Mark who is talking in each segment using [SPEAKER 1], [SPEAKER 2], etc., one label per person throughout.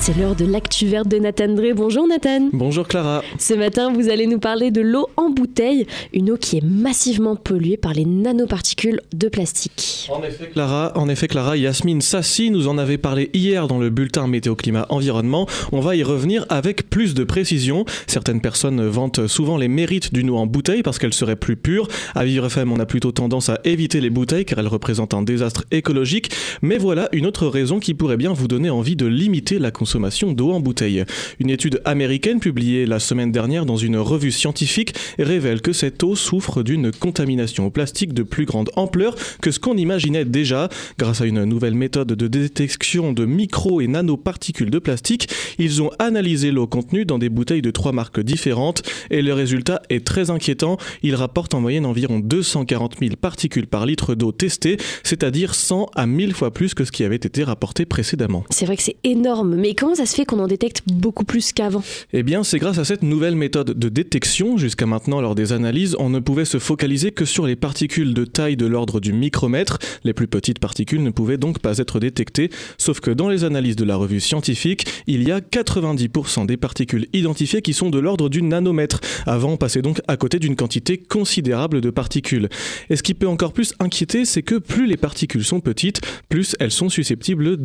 [SPEAKER 1] C'est l'heure de l'actu verte de Nathan Drey. Bonjour Nathan.
[SPEAKER 2] Bonjour Clara.
[SPEAKER 1] Ce matin, vous allez nous parler de l'eau en bouteille, une eau qui est massivement polluée par les nanoparticules de plastique.
[SPEAKER 2] En effet Clara, en effet Clara, Yasmine Sassi nous en avait parlé hier dans le bulletin météo climat environnement. On va y revenir avec plus de précision. Certaines personnes vantent souvent les mérites d'une eau en bouteille parce qu'elle serait plus pure. À Vivre FM, on a plutôt tendance à éviter les bouteilles car elles représentent un désastre écologique. Mais voilà une autre raison qui pourrait bien vous donner envie de limiter la consommation consommation d'eau en bouteille. Une étude américaine publiée la semaine dernière dans une revue scientifique révèle que cette eau souffre d'une contamination au plastique de plus grande ampleur que ce qu'on imaginait déjà. Grâce à une nouvelle méthode de détection de micro et nanoparticules de plastique, ils ont analysé l'eau contenue dans des bouteilles de trois marques différentes et le résultat est très inquiétant. Il rapporte en moyenne environ 240 000 particules par litre d'eau testée, c'est-à-dire 100 à 1000 fois plus que ce qui avait été rapporté précédemment.
[SPEAKER 1] C'est vrai que c'est énorme, mais comment ça se fait qu'on en détecte beaucoup plus qu'avant
[SPEAKER 2] Eh bien, c'est grâce à cette nouvelle méthode de détection. Jusqu'à maintenant, lors des analyses, on ne pouvait se focaliser que sur les particules de taille de l'ordre du micromètre. Les plus petites particules ne pouvaient donc pas être détectées. Sauf que dans les analyses de la revue scientifique, il y a 90% des particules identifiées qui sont de l'ordre du nanomètre. Avant, on passait donc à côté d'une quantité considérable de particules. Et ce qui peut encore plus inquiéter, c'est que plus les particules sont petites, plus elles sont susceptibles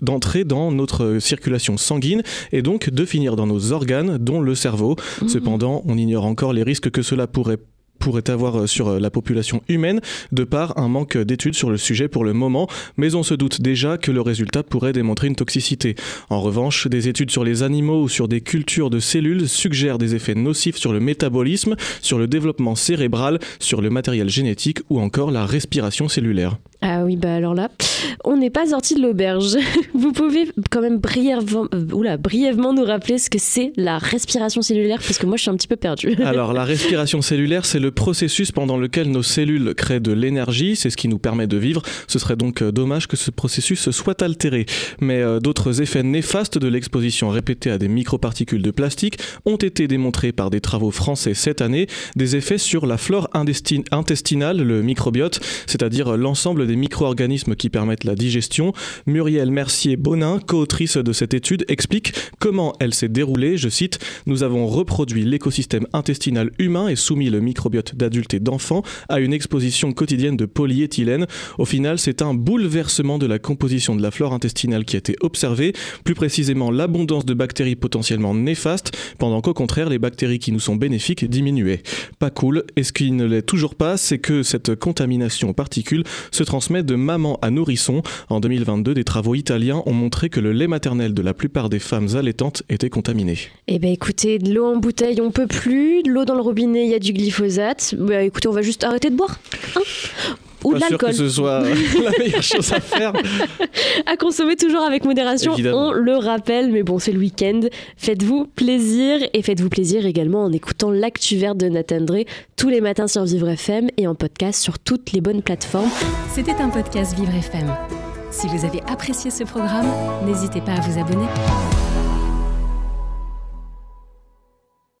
[SPEAKER 2] d'entrer dans notre circulation sanguine et donc de finir dans nos organes, dont le cerveau. Mmh. Cependant, on ignore encore les risques que cela pourrait pourrait avoir euh, sur euh, la population humaine de par un manque d'études sur le sujet pour le moment, mais on se doute déjà que le résultat pourrait démontrer une toxicité. En revanche, des études sur les animaux ou sur des cultures de cellules suggèrent des effets nocifs sur le métabolisme, sur le développement cérébral, sur le matériel génétique ou encore la respiration cellulaire.
[SPEAKER 1] Ah oui, bah alors là, on n'est pas sorti de l'auberge. Vous pouvez quand même brièvement, euh, brièvement nous rappeler ce que c'est la respiration cellulaire, parce que moi je suis un petit peu perdu.
[SPEAKER 2] Alors la respiration cellulaire, c'est le processus pendant lequel nos cellules créent de l'énergie, c'est ce qui nous permet de vivre. Ce serait donc euh, dommage que ce processus soit altéré. Mais euh, d'autres effets néfastes de l'exposition répétée à des microparticules de plastique ont été démontrés par des travaux français cette année, des effets sur la flore intestinale, le microbiote, c'est-à-dire l'ensemble des micro-organismes qui permettent la digestion. Muriel Mercier-Bonin, co-autrice de cette étude, explique comment elle s'est déroulée. Je cite Nous avons reproduit l'écosystème intestinal humain et soumis le microbiote d'adultes et d'enfants à une exposition quotidienne de polyéthylène. Au final, c'est un bouleversement de la composition de la flore intestinale qui a été observé, plus précisément l'abondance de bactéries potentiellement néfastes, pendant qu'au contraire, les bactéries qui nous sont bénéfiques diminuaient. Pas cool, et ce qui ne l'est toujours pas, c'est que cette contamination aux particules se transforme transmet de maman à nourrisson. En 2022, des travaux italiens ont montré que le lait maternel de la plupart des femmes allaitantes était contaminé.
[SPEAKER 1] Eh bien écoutez, de l'eau en bouteille on peut plus, de l'eau dans le robinet il y a du glyphosate. Bah écoutez, on va juste arrêter de boire. Hein?
[SPEAKER 2] Ou de l'alcool. que ce soit la meilleure chose à faire.
[SPEAKER 1] à consommer toujours avec modération, on le rappelle, mais bon, c'est le week-end. Faites-vous plaisir et faites-vous plaisir également en écoutant l'actu vert de Nathan Drey tous les matins sur Vivre FM et en podcast sur toutes les bonnes plateformes.
[SPEAKER 3] C'était un podcast Vivre FM. Si vous avez apprécié ce programme, n'hésitez pas à vous abonner.